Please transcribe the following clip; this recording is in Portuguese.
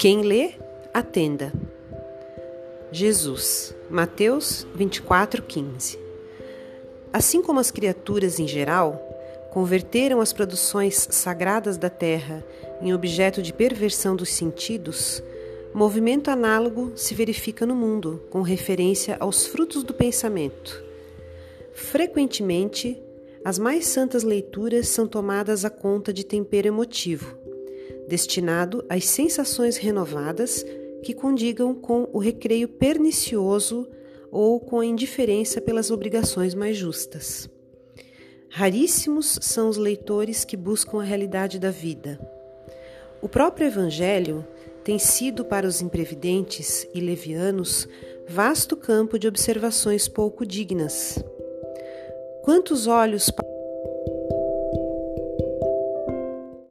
Quem lê, atenda. Jesus, Mateus 24:15. Assim como as criaturas em geral converteram as produções sagradas da terra em objeto de perversão dos sentidos, movimento análogo se verifica no mundo com referência aos frutos do pensamento. Frequentemente, as mais santas leituras são tomadas a conta de tempero emotivo, destinado às sensações renovadas que condigam com o recreio pernicioso ou com a indiferença pelas obrigações mais justas. Raríssimos são os leitores que buscam a realidade da vida. O próprio Evangelho tem sido para os imprevidentes e levianos vasto campo de observações pouco dignas. Quantos olhos